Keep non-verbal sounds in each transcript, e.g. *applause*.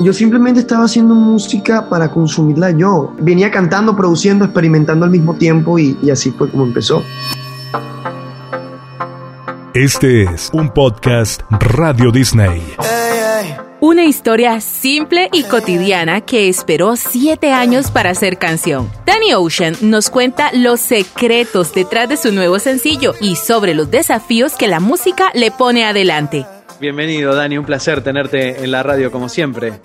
Yo simplemente estaba haciendo música para consumirla yo. Venía cantando, produciendo, experimentando al mismo tiempo y, y así fue como empezó. Este es un podcast Radio Disney. Una historia simple y cotidiana que esperó siete años para ser canción. Danny Ocean nos cuenta los secretos detrás de su nuevo sencillo y sobre los desafíos que la música le pone adelante. Bienvenido, Dani, un placer tenerte en la radio como siempre.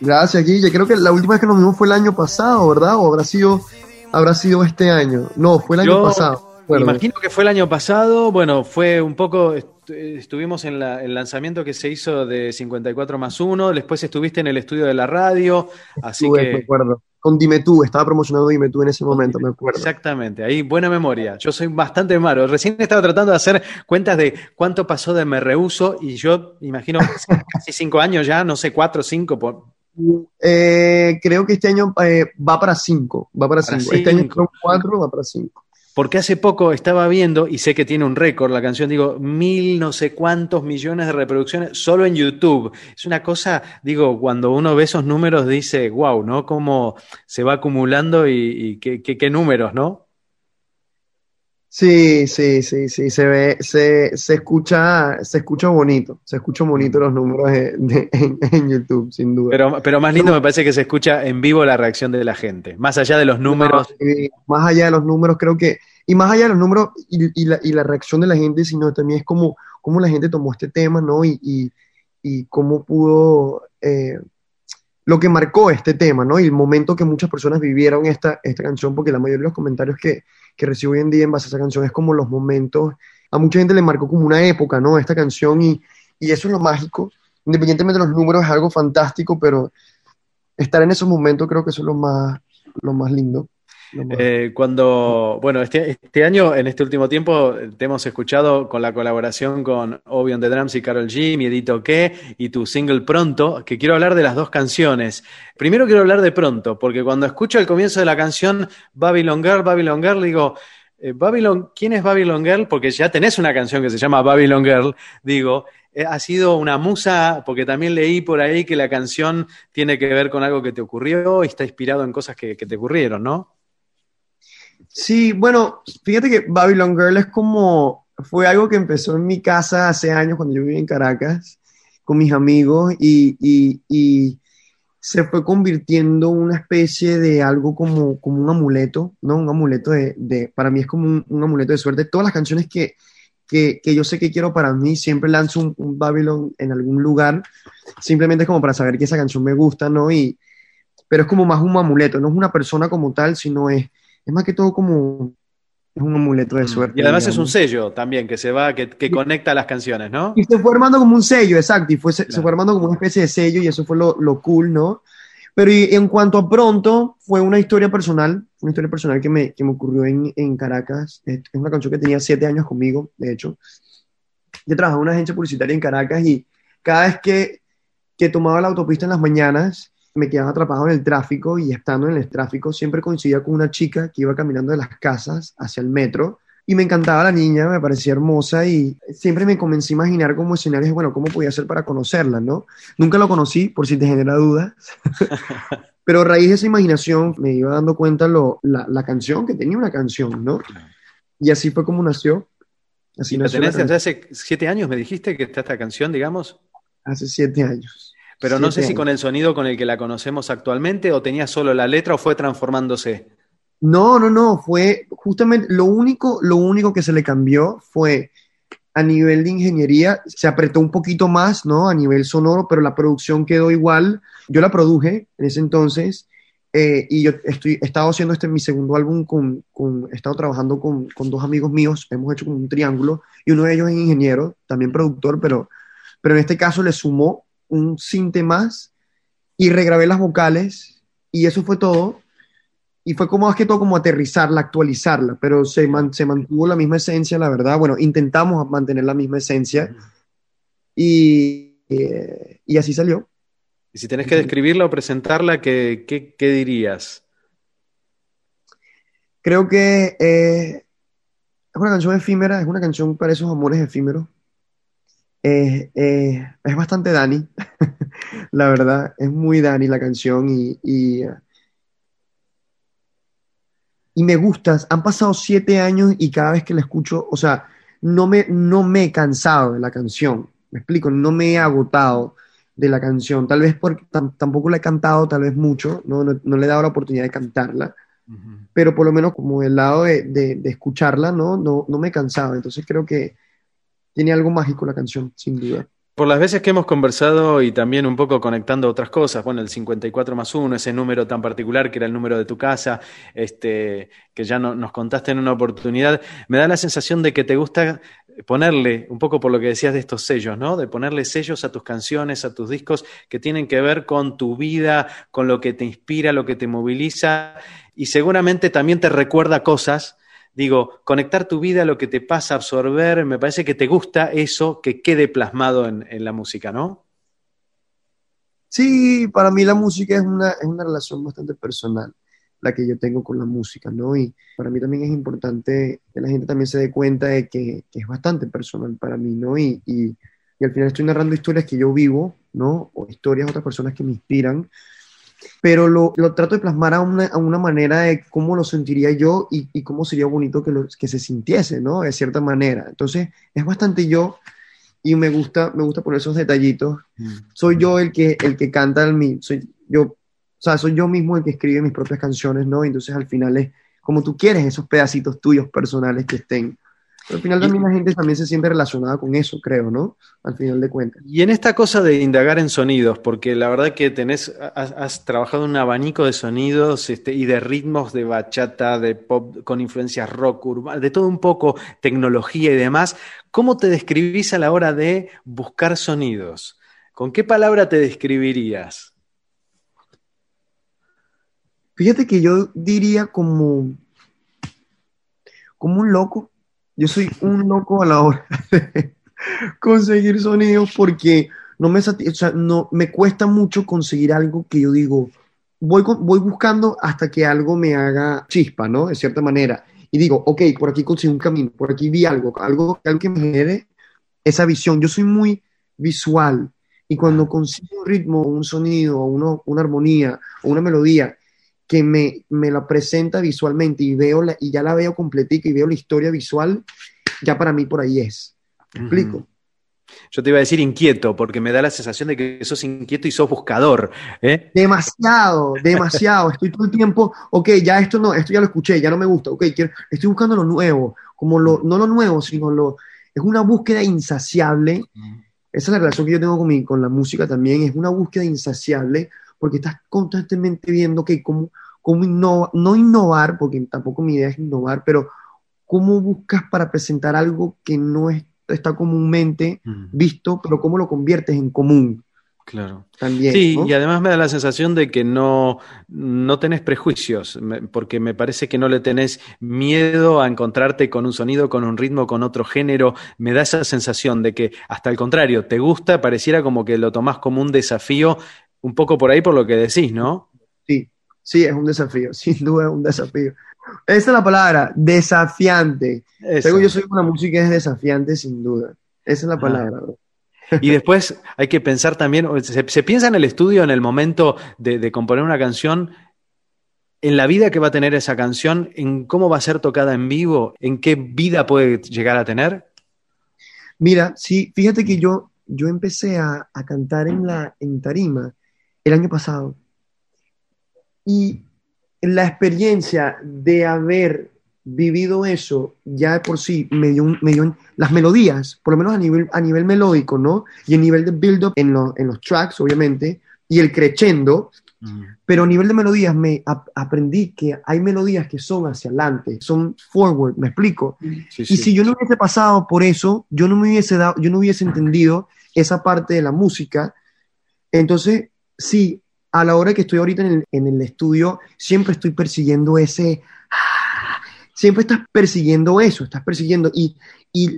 Gracias, Guille. Creo que la última vez que nos vimos fue el año pasado, ¿verdad? ¿O habrá sido, habrá sido este año? No, fue el año Yo pasado. Bueno, Imagino que fue el año pasado, bueno, fue un poco, estuvimos en la- el lanzamiento que se hizo de 54 más 1, después estuviste en el estudio de la radio, así estuve, me que... acuerdo. Con Dime Tú, estaba promocionando Dime Tú en ese momento, me acuerdo. Exactamente, ahí buena memoria. Yo soy bastante malo. Recién estaba tratando de hacer cuentas de cuánto pasó de Me Rehuso y yo imagino *laughs* casi cinco años ya, no sé, cuatro o cinco. Por... Eh, creo que este año eh, va para cinco, va para Para cinco. Este año son cuatro, va para cinco. Porque hace poco estaba viendo, y sé que tiene un récord la canción, digo, mil no sé cuántos millones de reproducciones solo en YouTube. Es una cosa, digo, cuando uno ve esos números dice, wow, ¿no? Cómo se va acumulando y, y qué, qué- qué números, ¿no? Sí, sí, sí, sí, se ve, se, se escucha, se escucha bonito, se escuchan bonitos los números de- de- en, en YouTube, sin duda. Pero, pero más lindo me parece que se escucha en vivo la reacción de la gente, más allá de los números. No, sí, más allá de los números, creo que, y más allá de los números y, y la, y la reacción de la gente, sino también es como, cómo la gente tomó este tema, ¿no? Y, y, y cómo pudo, eh, lo que marcó este tema, ¿no? Y el momento que muchas personas vivieron esta, esta canción, porque la mayoría de los comentarios que, que recibo hoy en día en base a esa canción es como los momentos, a mucha gente le marcó como una época, ¿no? Esta canción y, y eso es lo mágico, independientemente de los números es algo fantástico, pero estar en esos momentos creo que eso es lo más, lo más lindo. Eh, cuando, bueno, este, este año, en este último tiempo, te hemos escuchado con la colaboración con Obi on the Drums y Carol G, Miedito Que, y tu single Pronto, que quiero hablar de las dos canciones. Primero quiero hablar de Pronto, porque cuando escucho el comienzo de la canción Babylon Girl, Babylon Girl, digo, eh, Babylon, ¿quién es Babylon Girl? Porque ya tenés una canción que se llama Babylon Girl, digo, eh, ha sido una musa, porque también leí por ahí que la canción tiene que ver con algo que te ocurrió y está inspirado en cosas que te ocurrieron, ¿no? Sí, bueno, fíjate que Babylon Girl es como, fue algo que empezó en mi casa hace años cuando yo vivía en Caracas con mis amigos y, y, y se fue convirtiendo en una especie de algo como, como un amuleto, ¿no? Un amuleto de, de para mí es como un, un amuleto de suerte. Todas las canciones que, que, que yo sé que quiero para mí, siempre lanzo un, un Babylon en algún lugar, simplemente es como para saber que esa canción me gusta, ¿no? Y, pero es como más un amuleto, no es una persona como tal, sino es es más que todo como es un amuleto de suerte. Mm. Y además es un digamos. sello también que se va, que, que conecta las canciones, ¿no? Y se fue armando como un sello, exacto, y fue, se, se Claro. fue armando como una especie de sello y eso fue lo, lo cool, ¿no? Pero y en cuanto a pronto, fue una historia personal, una historia personal que me, que me ocurrió en, en Caracas. Es una canción que tenía siete años conmigo, de hecho. Yo trabajaba en una agencia publicitaria en Caracas y cada vez que, que tomaba la autopista en las mañanas, me quedaba atrapado en el tráfico y estando en el tráfico siempre coincidía con una chica que iba caminando de las casas hacia el metro y me encantaba la niña, me parecía hermosa y siempre me comencé a imaginar como escenarios, bueno, cómo podía ser para conocerla, ¿no? Nunca lo conocí, por si te genera dudas, *laughs* pero a raíz de esa imaginación me iba dando cuenta lo, la, la canción, que tenía una canción, ¿no? Y así fue como nació. Así nació tenés hace siete años, me dijiste que está esta canción, digamos. hace siete años. Pero no sé si con el sonido con el que la conocemos actualmente o tenía solo la letra o fue transformándose. No, no, no, fue justamente lo único, lo único que se le cambió fue a nivel de ingeniería, se apretó un poquito más, ¿no? A nivel sonoro, pero la producción quedó igual. Yo la produje en ese entonces eh, y yo estoy, he estado haciendo este mi segundo álbum con, con he estado trabajando con, con dos amigos míos, hemos hecho como un triángulo y uno de ellos es ingeniero, también productor, pero, pero en este caso le sumó un cinte más y regrabé las vocales y eso fue todo y fue como más que todo como aterrizarla, actualizarla, pero se, man- se mantuvo la misma esencia, la verdad. Bueno, intentamos mantener la misma esencia y, eh, y así salió. Y si tenés que describirla o presentarla, ¿qué, qué, qué dirías? Creo que eh, es una canción efímera, es una canción para esos amores efímeros. Eh, eh, es bastante Dani, *laughs* la verdad, es muy Dani la canción y, y, y me gustas. Han pasado siete años y cada vez que la escucho, o sea, no me, no me he cansado de la canción. Me explico, no me he agotado de la canción. Tal vez porque tampoco la he cantado, tal vez mucho, no, no, le he dado la oportunidad de cantarla. Pero por lo menos como el lado de, de, de, escucharla, ¿no? ¿no? No me he cansado. Entonces creo que tiene algo mágico la canción, sin duda. Por las veces que hemos conversado y también un poco conectando otras cosas, bueno, el 54 más 1, ese número tan particular que era el número de tu casa, este, que ya no, nos contaste en una oportunidad, me da la sensación de que te gusta ponerle, un poco por lo que decías de estos sellos, ¿no? De ponerle sellos a tus canciones, a tus discos que tienen que ver con tu vida, con lo que te inspira, lo que te moviliza y seguramente también te recuerda cosas digo, conectar tu vida a lo que te pasa, absorber, me parece que te gusta eso que quede plasmado en, la música, ¿no? Sí, para mí la música es una, es una relación bastante personal, la que yo tengo con la música, ¿no? Y para mí también es importante que la gente también se dé cuenta de que, es bastante personal para mí, ¿no? Y, y, y, al final estoy narrando historias que yo vivo, ¿no? O historias de otras personas que me inspiran pero lo, lo trato de plasmar a una, a una, manera de cómo lo sentiría yo y, y cómo sería bonito que, lo, que se sintiese, ¿no? De cierta manera. Entonces, es bastante yo y me gusta, me gusta poner esos detallitos. Mm. Soy yo el que, el que canta, el, soy yo, o sea, soy yo mismo el que escribe mis propias canciones, ¿no? Entonces, al final es como tú quieres esos pedacitos tuyos personales que estén al final también la gente también se siente relacionada con eso, creo, ¿no? Al final de cuentas. Y en esta cosa de indagar en sonidos, porque la verdad que tenés, has, trabajado un abanico de sonidos este, y de ritmos de bachata, de pop con influencias rock, urbana, de todo un poco, tecnología y demás. ¿Cómo te describís a la hora de buscar sonidos? ¿Con qué palabra te describirías? Fíjate que yo diría como, como un loco yo soy un loco a la hora de *laughs* conseguir sonidos porque no me, o sea, no, me cuesta mucho conseguir algo que yo digo, voy, voy buscando hasta que algo me haga chispa, ¿no? De cierta manera. Y digo, ok, por aquí conseguí un camino, por aquí vi algo, algo, algo que me genere esa visión. Yo soy muy visual y cuando consigo un ritmo, un sonido, uno, una armonía una melodía que me, me la presenta visualmente y, veo la, y ya la veo completica y veo la historia visual, ya para mí por ahí es. ¿Me explico? Yo te iba a decir inquieto, porque me da la sensación de que sos inquieto y sos buscador. ¿eh? Demasiado, demasiado. Estoy todo el tiempo, ok, ya esto no, esto ya lo escuché, ya no me gusta, ok, quiero, estoy buscando lo nuevo, como lo, no lo nuevo, sino lo, es una búsqueda insaciable. Esa es la relación que yo tengo con, mi, con la música también, es una búsqueda insaciable porque estás constantemente viendo que cómo, cómo no innovar, porque tampoco mi idea es innovar, pero cómo buscas para presentar algo que no está comúnmente visto, pero cómo lo conviertes en común. Claro. También, sí, y además me da la sensación de que no, no tenés prejuicios, porque me parece que no le tenés miedo a encontrarte con un sonido, con un ritmo, con otro género. Me da esa sensación de que, hasta el contrario, te gusta, pareciera como que lo tomás como un desafío un poco por ahí por lo que decís, ¿no? Sí, sí, es un desafío, *laughs* sin duda es un desafío. Esa es la palabra, desafiante. yo soy una música que es desafiante, sin duda. Esa es la palabra. *laughs* Y después hay que pensar también, se, piensa en el estudio, en el momento de, componer una canción, en la vida que va a tener esa canción, en cómo va a ser tocada en vivo, en qué vida puede llegar a tener. Mira, sí, fíjate que yo, yo empecé a, a cantar en, la, en tarima el año pasado. Y la experiencia de haber vivido eso ya de por sí me dio, las melodías, por lo menos a nivel, a nivel melódico, ¿no? Y a nivel de build-up en, en, los tracks, obviamente, y el crescendo, pero a nivel de melodías me aprendí que hay melodías que son hacia adelante, son forward, ¿me explico? y si yo no hubiese pasado por eso, yo no me hubiese dado, yo no hubiese entendido esa parte de la música, entonces sí, a la hora que estoy ahorita en el, estudio, siempre estoy persiguiendo ese, siempre estás persiguiendo eso, estás persiguiendo y,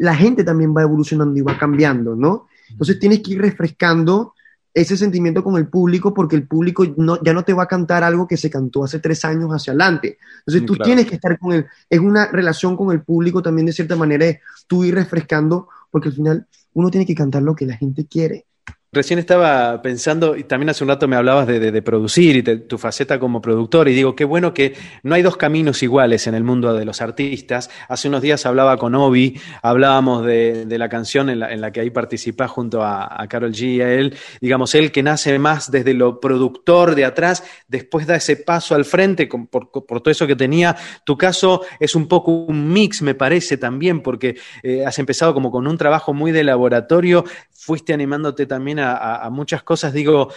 la gente también va evolucionando y va cambiando, ¿no? Entonces tienes que ir refrescando ese sentimiento con el público porque el público no, ya no te va a cantar algo que se cantó hace tres años hacia adelante. Entonces tú tienes que estar con él. Es una relación con el público también de cierta manera, es tú ir refrescando porque al final uno tiene que cantar lo que la gente quiere. Recién estaba pensando, y también hace un rato me hablabas de, producir y de tu faceta como productor, y digo, qué bueno que no hay dos caminos iguales en el mundo de los artistas. Hace unos días hablaba con Obi, hablábamos de, la canción en la, que ahí participa junto a, Carol G y a él, digamos, él que nace más desde lo productor de atrás, después da ese paso al frente por, todo eso que tenía. Tu caso es un poco un mix, me parece también, porque eh, has empezado como con un trabajo muy de laboratorio, fuiste animándote también a, muchas cosas. Digo,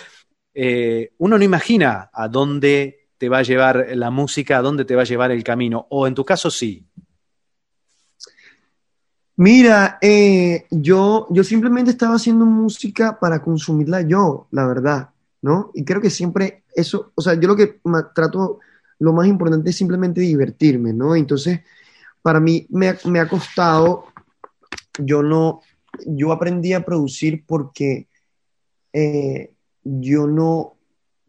eh, uno no imagina a dónde te va a llevar la música, a dónde te va a llevar el camino, o en tu caso sí. Mira, eh, yo, yo simplemente estaba haciendo música para consumirla yo, la verdad, ¿no? Y creo que siempre eso, o sea, yo lo que trato, lo más importante es simplemente divertirme, ¿no? Entonces, para mí me, me ha costado, yo no, yo aprendí a producir porque eh, yo no,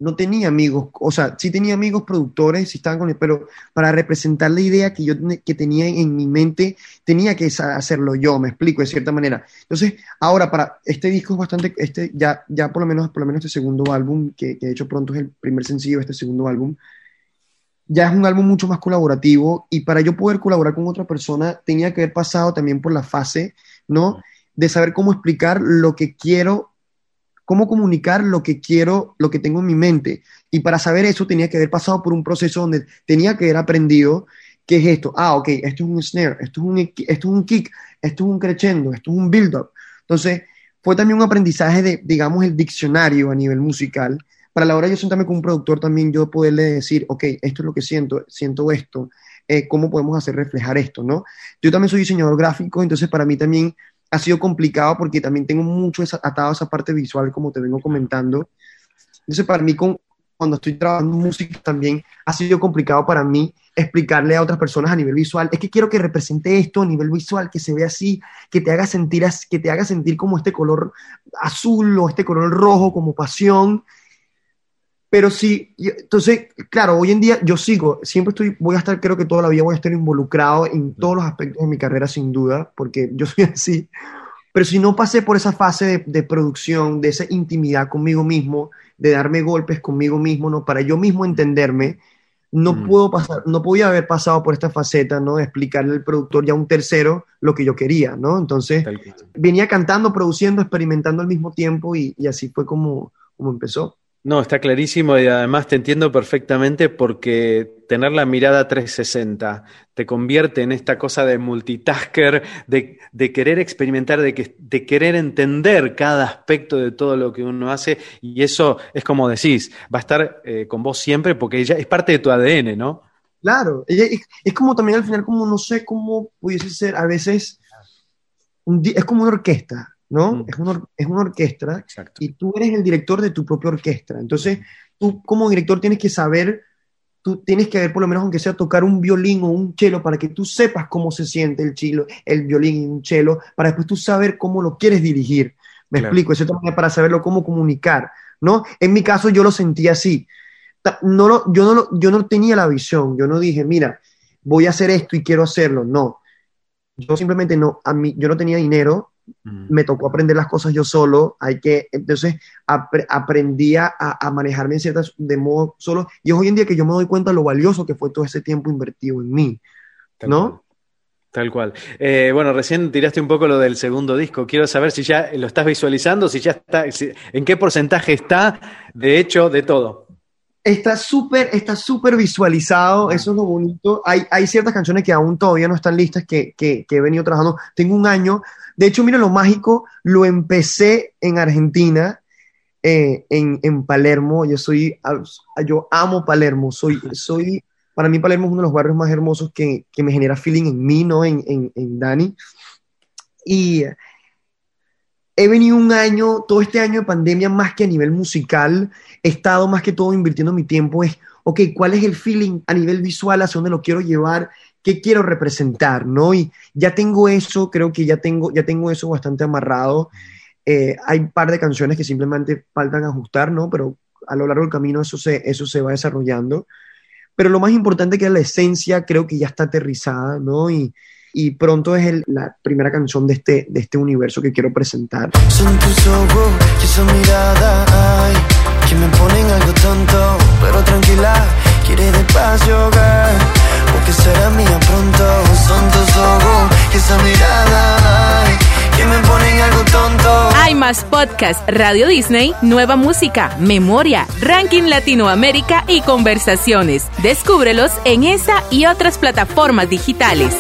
no tenía amigos, o sea, sí tenía amigos productores, sí estaban con pero para representar la idea que yo que tenía en mi mente, tenía que hacerlo yo, me explico de cierta manera. Entonces, ahora para este disco es bastante, este ya, ya por lo menos, por lo menos este segundo álbum, que, que de hecho pronto es el primer sencillo de este segundo álbum, ya es un álbum mucho más colaborativo y para yo poder colaborar con otra persona tenía que haber pasado también por la fase, ¿no? De saber cómo explicar lo que quiero cómo comunicar lo que quiero, lo que tengo en mi mente. Y para saber eso tenía que haber pasado por un proceso donde tenía que haber aprendido qué es esto. Ah, ok, esto es un snare, esto es un, esto es un kick, esto es un crescendo, esto es un build-up. Entonces, fue también un aprendizaje de, digamos, el diccionario a nivel musical. Para la hora de yo sentarme con un productor también, yo poderle decir, ok, esto es lo que siento, siento esto, eh, ¿cómo podemos hacer reflejar esto, no? Yo también soy diseñador gráfico, entonces para mí también ha sido complicado porque también tengo mucho atado a esa parte visual, como te vengo comentando. Entonces, para mí, con, cuando estoy trabajando música, también ha sido complicado para mí explicarle a otras personas a nivel visual. Es que quiero que represente esto a nivel visual, que se vea así, que te haga sentir, que te haga sentir como este color azul o este color rojo, como pasión. Pero sí, entonces, claro, hoy en día yo sigo, siempre estoy, voy a estar, creo que toda la vida voy a estar involucrado en todos los aspectos de mi carrera, sin duda, porque yo soy así. Pero si no pasé por esa fase de, producción, de esa intimidad conmigo mismo, de darme golpes conmigo mismo, ¿no? Para yo mismo entenderme, no mm. puedo pasar, no podía haber pasado por esta faceta, ¿no? De explicarle al productor ya a un tercero lo que yo quería, ¿no? Entonces, venía cantando, produciendo, experimentando al mismo tiempo y, y así fue como, como empezó. No, está clarísimo y además te entiendo perfectamente porque tener la mirada 360 te convierte en esta cosa de multitasker, de, de querer experimentar, de, que, querer entender cada aspecto de todo lo que uno hace y eso es como decís, va a estar eh, con vos siempre porque ella es parte de tu ADN, ¿no? Claro, es, es como también al final como no sé cómo pudiese ser, a veces es como una orquesta ¿no? Mm. Es, una, es una orquesta y tú eres el director de tu propia orquesta. Entonces, tú como director tienes que saber, tú tienes que ver por lo menos aunque sea tocar un violín o un cello para que tú sepas cómo se siente el, chilo, el violín y un cello, para después tú saber cómo lo quieres dirigir. Me explico, eso también para saberlo cómo comunicar, ¿no? En mi caso yo lo sentí así. No lo, yo, no lo, yo no tenía la visión, yo no dije, mira, voy a hacer esto y quiero hacerlo, no. Yo simplemente no, a mí, yo no tenía dinero, me tocó aprender las cosas yo solo, hay que, entonces aprendía a, manejarme en ciertas, de modo solo, y es hoy en día que yo me doy cuenta de lo valioso que fue todo ese tiempo invertido en mí, ¿no? Tal cual. Eh, bueno, recién tiraste un poco lo del segundo disco. Quiero saber si ya lo estás visualizando, si ya está, en qué porcentaje está, de hecho, de todo. Está súper, está súper visualizado, eso es lo bonito. Hay, hay ciertas canciones que aún todavía no están listas, que, que, que he venido trabajando. Tengo un año de hecho, mira lo mágico, lo empecé en Argentina, eh, en, Palermo. Yo soy, yo amo Palermo. Soy, *laughs* soy, para mí Palermo es uno de los barrios más hermosos que, me genera feeling en mí, ¿no? En, en, Dani. Y he venido un año, todo este año de pandemia, más que a nivel musical, he estado más que todo invirtiendo mi tiempo es, ok, ¿cuál es el feeling a nivel visual, hacia dónde lo quiero llevar? qué quiero representar, ¿no? Y ya tengo eso, creo que ya tengo, ya tengo eso bastante amarrado. Eh, hay un par de canciones que simplemente faltan ajustar, ¿no? Pero a lo largo del camino eso se, eso se va desarrollando. Pero lo más importante que es la esencia, creo que ya está aterrizada, ¿no? Y, y pronto es el, la primera canción de este, de este universo que quiero presentar. Son tus ojos podcast Radio Disney, nueva música, memoria, ranking Latinoamérica y conversaciones. Descúbrelos en esa y otras plataformas digitales.